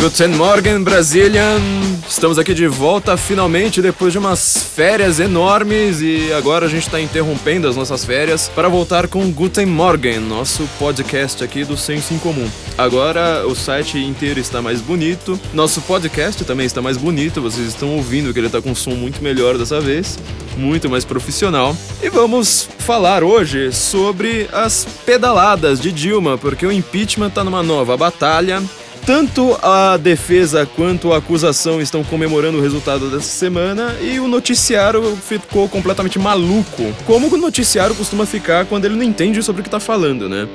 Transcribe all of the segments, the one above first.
Guten Morgen, Brasília! Estamos aqui de volta finalmente depois de umas férias enormes e agora a gente está interrompendo as nossas férias para voltar com Guten Morgen, nosso podcast aqui do Senso em Comum. Agora o site inteiro está mais bonito, nosso podcast também está mais bonito, vocês estão ouvindo que ele está com um som muito melhor dessa vez, muito mais profissional. E vamos falar hoje sobre as pedaladas de Dilma, porque o impeachment está numa nova batalha tanto a defesa quanto a acusação estão comemorando o resultado dessa semana e o noticiário ficou completamente maluco. Como o noticiário costuma ficar quando ele não entende sobre o que tá falando, né?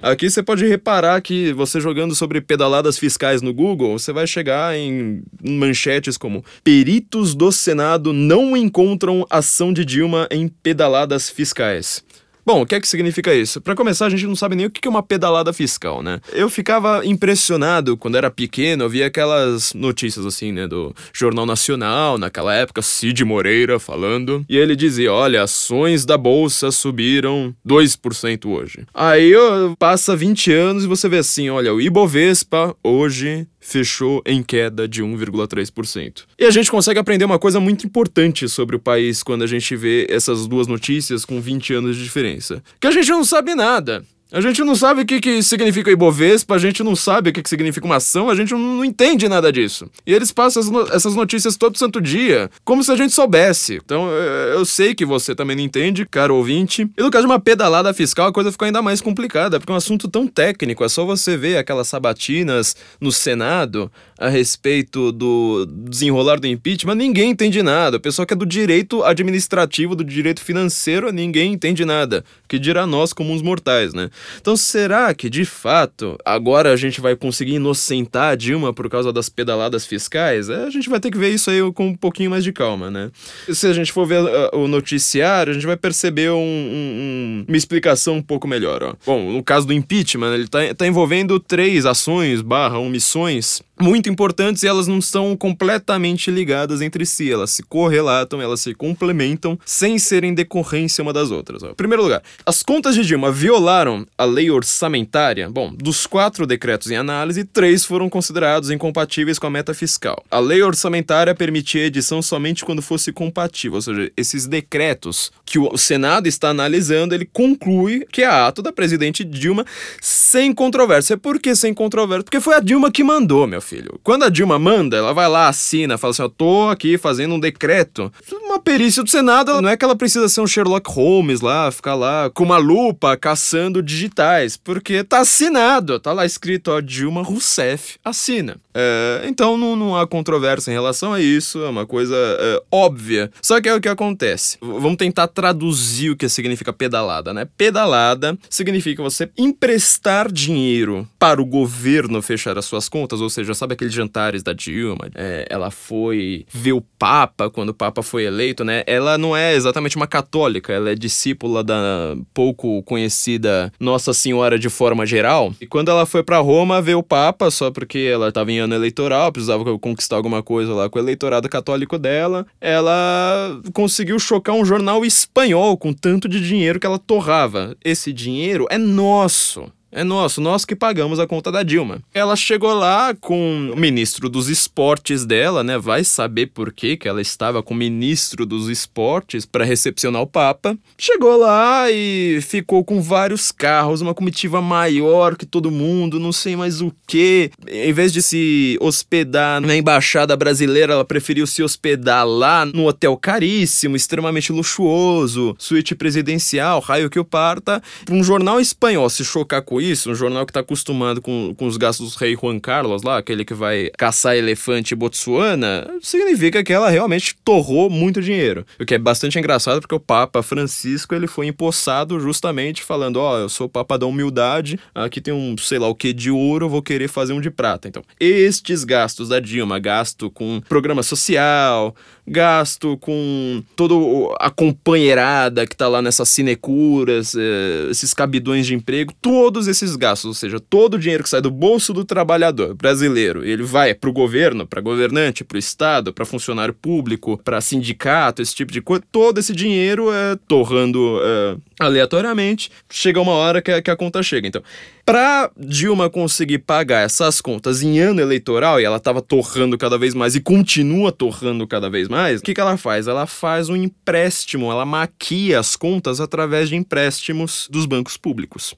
Aqui você pode reparar que você jogando sobre pedaladas fiscais no Google, você vai chegar em manchetes como Peritos do Senado não encontram ação de Dilma em pedaladas fiscais. Bom, o que é que significa isso? Para começar, a gente não sabe nem o que é uma pedalada fiscal, né? Eu ficava impressionado quando era pequeno, eu via aquelas notícias assim, né, do Jornal Nacional, naquela época, Cid Moreira falando, e ele dizia: olha, ações da bolsa subiram 2% hoje. Aí passa 20 anos e você vê assim: olha, o Ibovespa hoje fechou em queda de 1,3%. E a gente consegue aprender uma coisa muito importante sobre o país quando a gente vê essas duas notícias com 20 anos de diferença. Que a gente não sabe nada. A gente não sabe o que, que significa Ibovespa, a gente não sabe o que, que significa uma ação, a gente não, entende nada disso. E eles passam essas notícias todo santo dia, como se a gente soubesse. Então eu sei que você também não entende, caro ouvinte. E no caso de uma pedalada fiscal, a coisa ficou ainda mais complicada, porque é um assunto tão técnico, é só você ver aquelas sabatinas no Senado a respeito do desenrolar do impeachment, ninguém entende nada. O pessoal que é do direito administrativo, do direito financeiro, ninguém entende nada. Que dirá nós como uns mortais, né? Então será que, de fato, agora a gente vai conseguir inocentar a Dilma por causa das pedaladas fiscais? É, a gente vai ter que ver isso aí com um pouquinho mais de calma, né? Se a gente for ver uh, o noticiário, a gente vai perceber um, um, uma explicação um pouco melhor, ó. Bom, no caso do impeachment, ele tá, tá envolvendo três ações barra omissões muito importantes e elas não estão completamente ligadas entre si, elas se correlatam, elas se complementam sem serem decorrência uma das outras. Em primeiro lugar, as contas de Dilma violaram a lei orçamentária? Bom, dos quatro decretos em análise, três foram considerados incompatíveis com a meta fiscal. A lei orçamentária permitia edição somente quando fosse compatível, ou seja, esses decretos que o Senado está analisando, ele conclui que é ato da presidente Dilma sem controvérsia. Por que sem controvérsia? Porque foi a Dilma que mandou, meu filho. Quando a Dilma manda, ela vai lá, assina, fala assim: eu tô aqui fazendo um decreto. Uma perícia do Senado, não é que ela precisa ser um Sherlock Holmes lá, ficar lá com uma lupa caçando digitais, porque tá assinado, tá lá escrito, ó, Dilma Rousseff assina. É, então não, não há controvérsia em relação a isso, é uma coisa é, óbvia. Só que é o que acontece. Vamos tentar traduzir o que significa pedalada, né? Pedalada significa você emprestar dinheiro para o governo fechar as suas contas, ou seja, sabe aqueles jantares da Dilma? É, ela foi ver o Papa quando o Papa foi eleito, né? Ela não é exatamente uma católica, ela é discípula da pouco conhecida Nossa Senhora de forma geral. E quando ela foi para Roma ver o Papa, só porque ela estava em ano eleitoral, precisava conquistar alguma coisa lá com o eleitorado católico dela, ela conseguiu chocar um jornal espanhol com tanto de dinheiro que ela torrava. Esse dinheiro é nosso. É nosso, nós que pagamos a conta da Dilma. Ela chegou lá com o ministro dos esportes dela, né? Vai saber por que que ela estava com o ministro dos esportes para recepcionar o Papa. Chegou lá e ficou com vários carros, uma comitiva maior que todo mundo, não sei mais o que. Em vez de se hospedar na embaixada brasileira, ela preferiu se hospedar lá no hotel caríssimo, extremamente luxuoso, suíte presidencial, raio que o parta. Um jornal espanhol se chocar com isso, um jornal que está acostumado com, com os gastos do rei Juan Carlos lá, aquele que vai caçar elefante Botsuana, significa que ela realmente torrou muito dinheiro. O que é bastante engraçado porque o Papa Francisco ele foi empossado justamente falando: Ó, oh, eu sou o Papa da humildade, aqui tem um sei lá o que de ouro, vou querer fazer um de prata. Então, estes gastos da Dilma, gasto com programa social, gasto com toda a companheirada que tá lá nessas sinecuras, eh, esses cabidões de emprego, todos esses gastos, ou seja, todo o dinheiro que sai do bolso do trabalhador brasileiro, ele vai para o governo, para governante, para o Estado, para funcionário público, para sindicato, esse tipo de coisa, todo esse dinheiro é torrando é, aleatoriamente, chega uma hora que a, que a conta chega. Então, Pra Dilma conseguir pagar essas contas em ano eleitoral, e ela tava torrando cada vez mais e continua torrando cada vez mais, o que, que ela faz? Ela faz um empréstimo, ela maquia as contas através de empréstimos dos bancos públicos.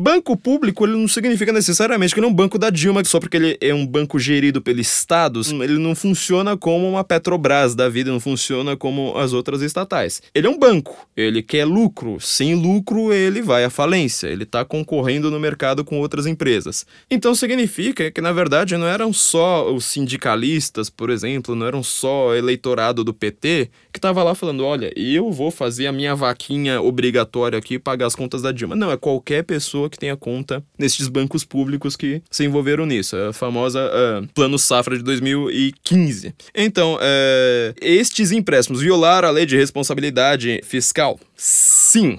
Banco público, ele não significa necessariamente que ele é um banco da Dilma, só porque ele é um banco gerido pelo Estado, ele não funciona como uma Petrobras da vida, não funciona como as outras estatais. Ele é um banco, ele quer lucro. Sem lucro, ele vai à falência, ele está concorrendo no mercado com outras empresas. Então significa que, na verdade, não eram só os sindicalistas, por exemplo, não eram só eleitorado do PT que estava lá falando: olha, eu vou fazer a minha vaquinha obrigatória aqui e pagar as contas da Dilma. Não, é qualquer pessoa pessoa que tenha conta nesses bancos públicos que se envolveram nisso, a famosa uh, Plano Safra de 2015. Então, uh, estes empréstimos violaram a lei de responsabilidade fiscal? Sim.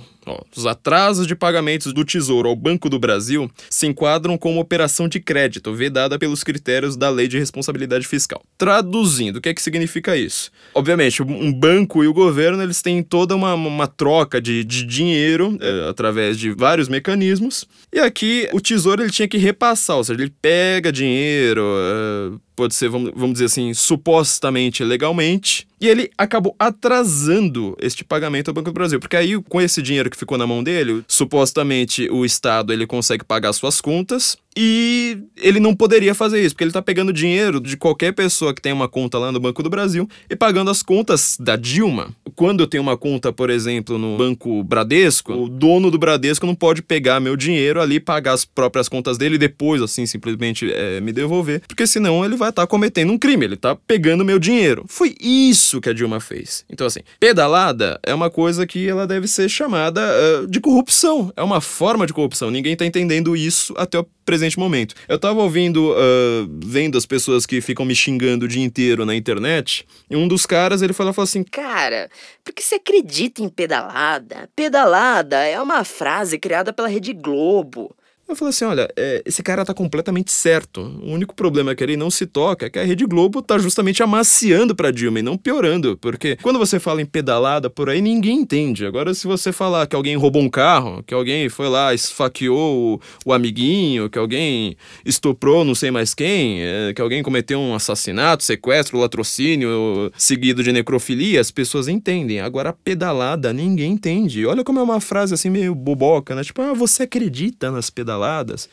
Os atrasos de pagamentos do Tesouro ao Banco do Brasil se enquadram como operação de crédito vedada pelos critérios da Lei de Responsabilidade Fiscal. Traduzindo, o que é que significa isso? Obviamente, um banco e o governo eles têm toda uma, uma troca de, de dinheiro é, através de vários mecanismos. E aqui o Tesouro ele tinha que repassar, ou seja, ele pega dinheiro, é, pode ser, vamos, vamos dizer assim, supostamente legalmente, e ele acabou atrasando este pagamento ao Banco do Brasil, porque aí com esse dinheiro que ficou na mão dele, supostamente o Estado ele consegue pagar suas contas, e ele não poderia fazer isso, porque ele está pegando dinheiro de qualquer pessoa que tem uma conta lá no Banco do Brasil e pagando as contas da Dilma. Quando eu tenho uma conta, por exemplo, no Banco Bradesco, o dono do Bradesco não pode pegar meu dinheiro ali, pagar as próprias contas dele e depois, assim, simplesmente é, me devolver, porque senão ele vai estar tá cometendo um crime, ele está pegando meu dinheiro. Foi isso que a Dilma fez. Então, assim, pedalada é uma coisa que ela deve ser chamada uh, de corrupção. É uma forma de corrupção. Ninguém está entendendo isso até o presente momento. Eu tava ouvindo, uh, vendo as pessoas que ficam me xingando o dia inteiro na internet, e um dos caras, ele falou, falou assim, Cara, por que você acredita em pedalada? Pedalada é uma frase criada pela Rede Globo. Eu falei assim: olha, é, esse cara tá completamente certo. O único problema que ele não se toca é que a Rede Globo tá justamente amaciando pra Dilma e não piorando. Porque quando você fala em pedalada por aí, ninguém entende. Agora, se você falar que alguém roubou um carro, que alguém foi lá, esfaqueou o, o amiguinho, que alguém estuprou não sei mais quem, é, que alguém cometeu um assassinato, sequestro, latrocínio, seguido de necrofilia, as pessoas entendem. Agora, pedalada, ninguém entende. Olha como é uma frase assim meio boboca, né? Tipo, ah, você acredita nas pedaladas?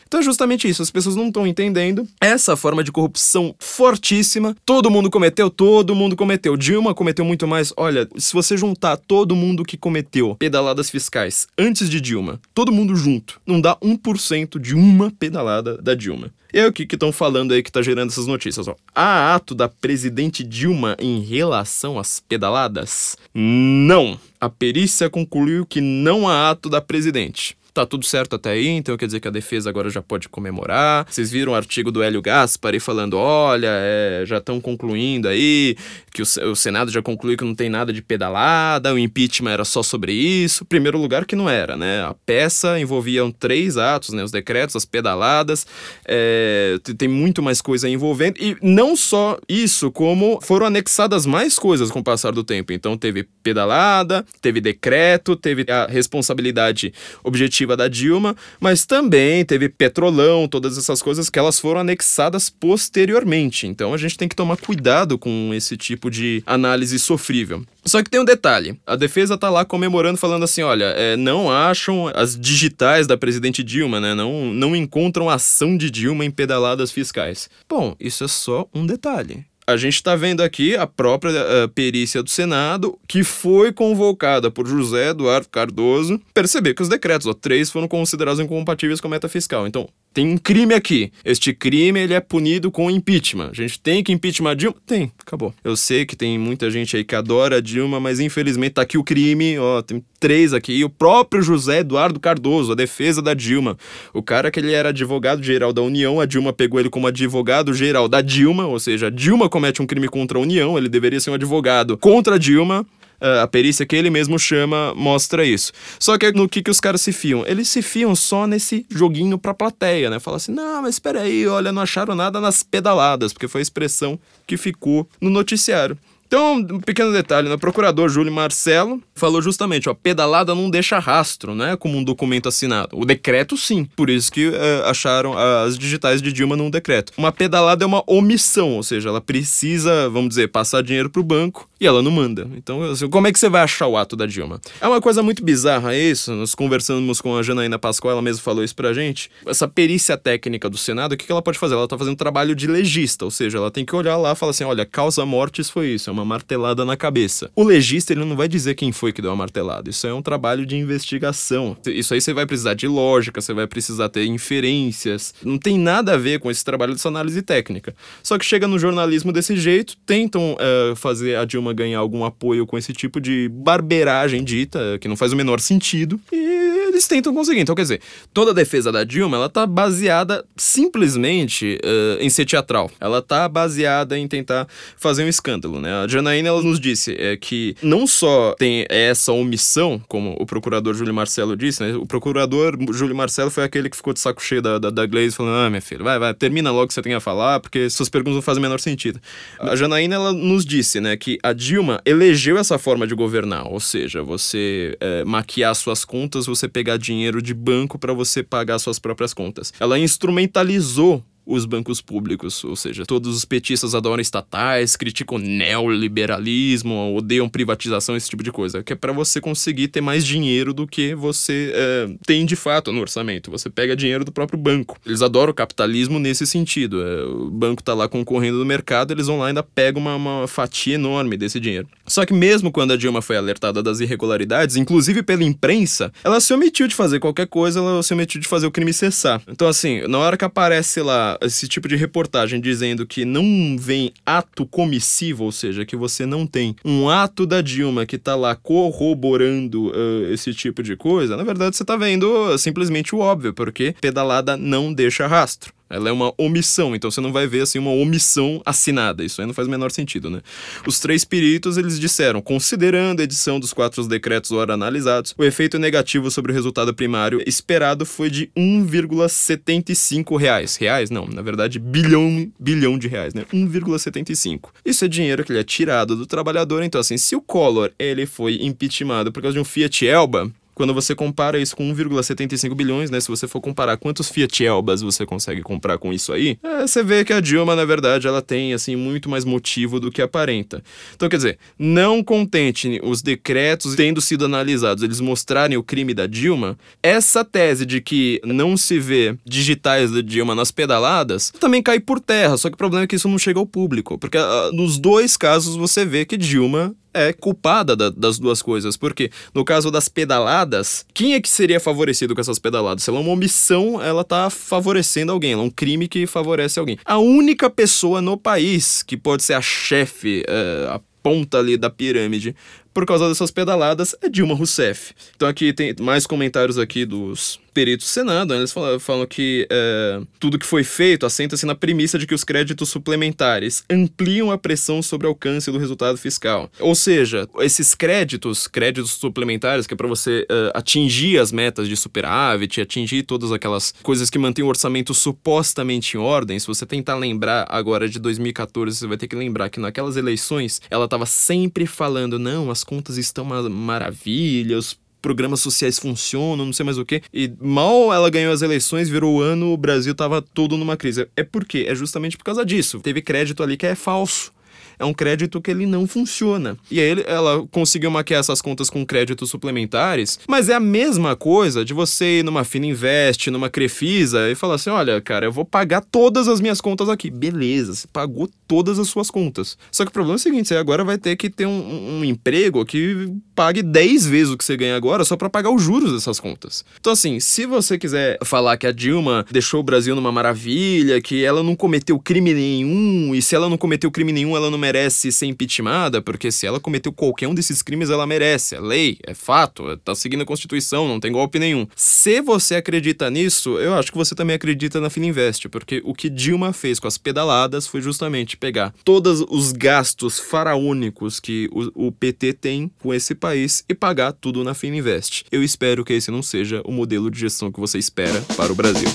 Então é justamente isso, as pessoas não estão entendendo essa forma de corrupção fortíssima. Todo mundo cometeu, todo mundo cometeu. Dilma cometeu muito mais. Olha, se você juntar todo mundo que cometeu pedaladas fiscais antes de Dilma, todo mundo junto, não dá 1% de uma pedalada da Dilma. E aí o que estão falando aí que está gerando essas notícias? Ó, há ato da presidente Dilma em relação às pedaladas? Não. A perícia concluiu que não há ato da presidente tá tudo certo até aí, então quer dizer que a defesa agora já pode comemorar. Vocês viram o artigo do Hélio Gaspari falando: olha, é, já estão concluindo aí, que o, o, Senado já concluiu que não tem nada de pedalada, o impeachment era só sobre isso. Primeiro lugar que não era, né? A peça envolvia três atos, né? Os decretos, as pedaladas, é, tem muito mais coisa envolvendo. E não só isso, como foram anexadas mais coisas com o passar do tempo. Então teve pedalada, teve decreto, teve a responsabilidade objetiva da Dilma, mas também teve petrolão, todas essas coisas que elas foram anexadas posteriormente. Então a gente tem que tomar cuidado com esse tipo de análise sofrível. Só que tem um detalhe: a defesa tá lá comemorando, falando assim: olha, é, não acham as digitais da presidente Dilma, né? Não, não encontram ação de Dilma em pedaladas fiscais. Bom, isso é só um detalhe a gente está vendo aqui a própria uh, perícia do Senado, que foi convocada por José Eduardo Cardoso, perceber que os decretos, ó, três foram considerados incompatíveis com a meta fiscal. Então, tem um crime aqui. Este crime ele é punido com impeachment. A gente tem que impeachment a Dilma? Tem, acabou. Eu sei que tem muita gente aí que adora a Dilma, mas infelizmente tá aqui o crime, ó, tem três aqui. E o próprio José Eduardo Cardoso, a defesa da Dilma. O cara que ele era advogado geral da União, a Dilma pegou ele como advogado geral da Dilma, ou seja, a Dilma comete um crime contra a União, ele deveria ser um advogado contra a Dilma. A perícia que ele mesmo chama mostra isso. Só que no que, que os caras se fiam? Eles se fiam só nesse joguinho pra plateia, né? Fala assim, não, mas espera aí, olha, não acharam nada nas pedaladas, porque foi a expressão que ficou no noticiário. Então, um pequeno detalhe, né? O procurador Júlio Marcelo falou justamente, ó, pedalada não deixa rastro, né? Como um documento assinado. O decreto, sim. Por isso que é, acharam as digitais de Dilma num decreto. Uma pedalada é uma omissão, ou seja, ela precisa, vamos dizer, passar dinheiro pro banco e ela não manda. Então, assim, como é que você vai achar o ato da Dilma? É uma coisa muito bizarra isso. Nós conversamos com a Janaína Pascoal, ela mesma falou isso pra gente. Essa perícia técnica do Senado, o que ela pode fazer? Ela tá fazendo trabalho de legista, ou seja, ela tem que olhar lá e falar assim: olha, causa mortes foi isso, é uma martelada na cabeça. O legista, ele não vai dizer quem foi que deu a martelada. Isso é um trabalho de investigação. Isso aí você vai precisar de lógica, você vai precisar ter inferências. Não tem nada a ver com esse trabalho dessa análise técnica. Só que chega no jornalismo desse jeito, tentam uh, fazer a Dilma ganhar algum apoio com esse tipo de barbeiragem dita, que não faz o menor sentido. E eles tentam conseguir. Então, quer dizer, toda a defesa da Dilma, ela tá baseada simplesmente uh, em ser teatral. Ela tá baseada em tentar fazer um escândalo, né? A Janaína, ela nos disse é, que não só tem essa omissão, como o procurador Júlio Marcelo disse, né? O procurador Júlio Marcelo foi aquele que ficou de saco cheio da, da, da Glaze, falando, ah, minha filha, vai, vai, termina logo o que você tem a falar, porque suas perguntas não fazem o menor sentido. A Janaína, ela nos disse, né, que a Dilma elegeu essa forma de governar, ou seja, você é, maquiar suas contas, você pegar dinheiro de banco para você pagar suas próprias contas. Ela instrumentalizou os bancos públicos, ou seja, todos os petistas adoram estatais, criticam neoliberalismo, odeiam privatização, esse tipo de coisa, que é para você conseguir ter mais dinheiro do que você é, tem de fato no orçamento. Você pega dinheiro do próprio banco. Eles adoram o capitalismo nesse sentido. É, o banco tá lá concorrendo no mercado, eles vão lá e ainda pegam uma, uma fatia enorme desse dinheiro. Só que mesmo quando a Dilma foi alertada das irregularidades, inclusive pela imprensa, ela se omitiu de fazer qualquer coisa, ela se omitiu de fazer o crime cessar. Então, assim, na hora que aparece lá esse tipo de reportagem dizendo que não vem ato comissivo, ou seja, que você não tem um ato da Dilma que tá lá corroborando uh, esse tipo de coisa, na verdade você tá vendo simplesmente o óbvio, porque pedalada não deixa rastro. Ela é uma omissão, então você não vai ver assim uma omissão assinada. Isso aí não faz o menor sentido, né? Os três peritos, eles disseram, considerando a edição dos quatro decretos ora analisados, o efeito negativo sobre o resultado primário esperado foi de 1,75 reais. Reais? Não, na verdade, bilhão, bilhão de reais, né? 1,75. Isso é dinheiro que ele é tirado do trabalhador, então assim, se o Collor, ele foi impeachmentado por causa de um Fiat Elba, quando você compara isso com 1,75 bilhões, né? Se você for comparar quantos Fiat Elbas você consegue comprar com isso aí, é, você vê que a Dilma, na verdade, ela tem, assim, muito mais motivo do que aparenta. Então, quer dizer, não contente os decretos tendo sido analisados, eles mostrarem o crime da Dilma, essa tese de que não se vê digitais da Dilma nas pedaladas também cai por terra. Só que o problema é que isso não chega ao público. Porque uh, nos dois casos você vê que Dilma é culpada da, das duas coisas. Porque no caso das pedaladas, quem é que seria favorecido com essas pedaladas? Se ela é uma omissão, ela tá favorecendo alguém. Ela é um crime que favorece alguém. A única pessoa no país que pode ser a chefe, é, a ponta ali da pirâmide por causa dessas pedaladas é Dilma Rousseff. Então aqui tem mais comentários aqui dos peritos do Senado, né? eles falam, falam que é, tudo que foi feito assenta-se na premissa de que os créditos suplementares ampliam a pressão sobre o alcance do resultado fiscal. Ou seja, esses créditos, créditos suplementares, que é para você é, atingir as metas de superávit, atingir todas aquelas coisas que mantêm o orçamento supostamente em ordem, se você tentar lembrar agora de 2014, você vai ter que lembrar que naquelas eleições ela estava sempre falando, não, as contas estão uma maravilha, os programas sociais funcionam, não sei mais o que. E mal ela ganhou as eleições, virou o ano, o Brasil tava todo numa crise. É por quê? É justamente por causa disso. Teve crédito ali que é falso é um crédito que ele não funciona. E aí ela conseguiu maquiar essas contas com créditos suplementares, mas é a mesma coisa de você ir numa Fina Invest, numa Crefisa e falar assim: olha, cara, eu vou pagar todas as minhas contas aqui. Beleza, você pagou todas as suas contas. Só que o problema é o seguinte: você agora vai ter que ter um, um emprego que pague 10 vezes o que você ganha agora só para pagar os juros dessas contas. Então, assim, se você quiser falar que a Dilma deixou o Brasil numa maravilha, que ela não cometeu crime nenhum, e se ela não cometeu crime nenhum, ela não merece ser impeachmentada, porque se ela cometeu qualquer um desses crimes, ela merece. É lei, é fato, tá seguindo a Constituição, não tem golpe nenhum. Se você acredita nisso, eu acho que você também acredita na Fininvest, porque o que Dilma fez com as pedaladas foi justamente pegar todos os gastos faraônicos que o, o PT tem com esse país e pagar tudo na Fininvest. Eu espero que esse não seja o modelo de gestão que você espera para o Brasil.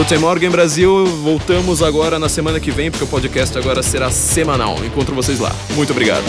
Guten Morgen Brasil, voltamos agora na semana que vem, porque o podcast agora será semanal. Encontro vocês lá. Muito obrigado.